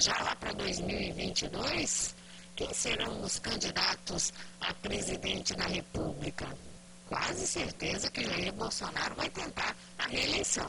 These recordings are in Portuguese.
já lá para 2022, quem serão os candidatos a presidente da República? Quase certeza que Jair Bolsonaro vai tentar a reeleição.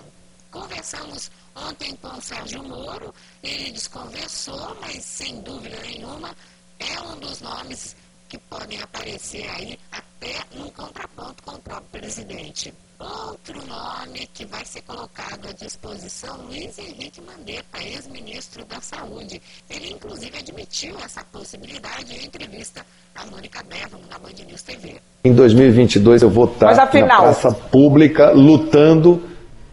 Conversamos ontem com o Sérgio Moro, ele desconversou, mas sem dúvida nenhuma é um dos nomes que podem aparecer aí até num contraponto com o próprio presidente. Outro nome que vai ser colocado à disposição, Luiz Henrique Mandetta, ex-ministro da Saúde. Ele, inclusive, admitiu essa possibilidade em entrevista à Mônica Bergamo na Band News TV. Em 2022 eu vou estar afinal... na praça pública lutando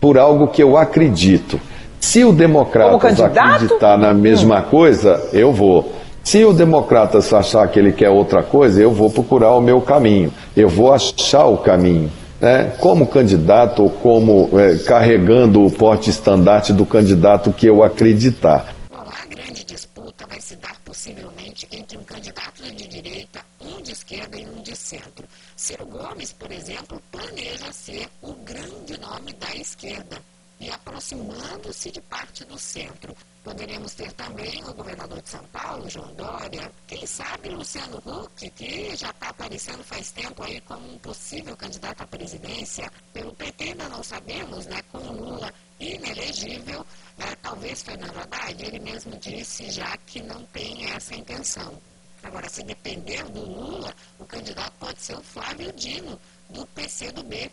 por algo que eu acredito. Se o Democratas acreditar na mesma hum. coisa, eu vou. Se o Democratas achar que ele quer outra coisa, eu vou procurar o meu caminho. Eu vou achar o caminho né, como candidato ou como é, carregando o porte estandarte do candidato que eu acreditar. A grande disputa vai se dar possivelmente entre um candidato de direita, um de esquerda e um de centro. Ciro Gomes, por exemplo, planeja ser o grande nome da esquerda e aproximando-se de parte do centro. Poderíamos ter também o governador de São Paulo, João Dória, quem sabe Luciano Huck, que já está aparecendo faz tempo aí como um possível candidato à presidência. Pelo PT ainda não sabemos, né? Com Lula inelegível, né, talvez Fernando Haddad, ele mesmo disse já que não tem essa intenção. Agora, se depender do Lula, o candidato pode ser o Flávio Dino, do PCdoB,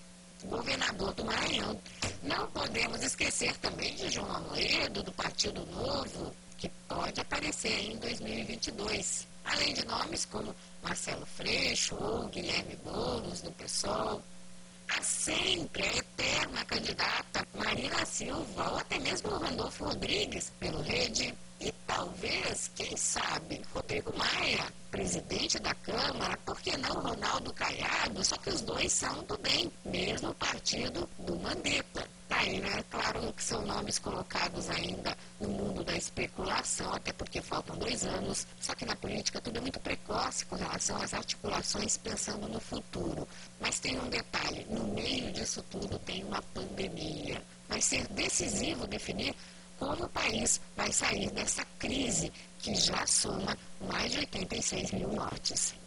governador do Maranhão. Não podemos esquecer também de João Amoedo, do Partido Novo, que pode aparecer em 2022. Além de nomes como Marcelo Freixo ou Guilherme Boulos, do PSOL. Há sempre a eterna candidata Marina Silva, ou até mesmo Randolfo Rodrigues, pelo Rede. E talvez, quem sabe, Rodrigo Maia, presidente da Câmara, por que não Ronaldo Caiado? Só que os dois são do bem, mesmo partido do Mandetta. Aí, né? Claro que são nomes colocados ainda no mundo da especulação, até porque faltam dois anos. Só que na política tudo é muito precoce com relação às articulações pensando no futuro. Mas tem um detalhe: no meio disso tudo tem uma pandemia. Vai ser decisivo definir como o país vai sair dessa crise que já soma mais de 86 mil mortes.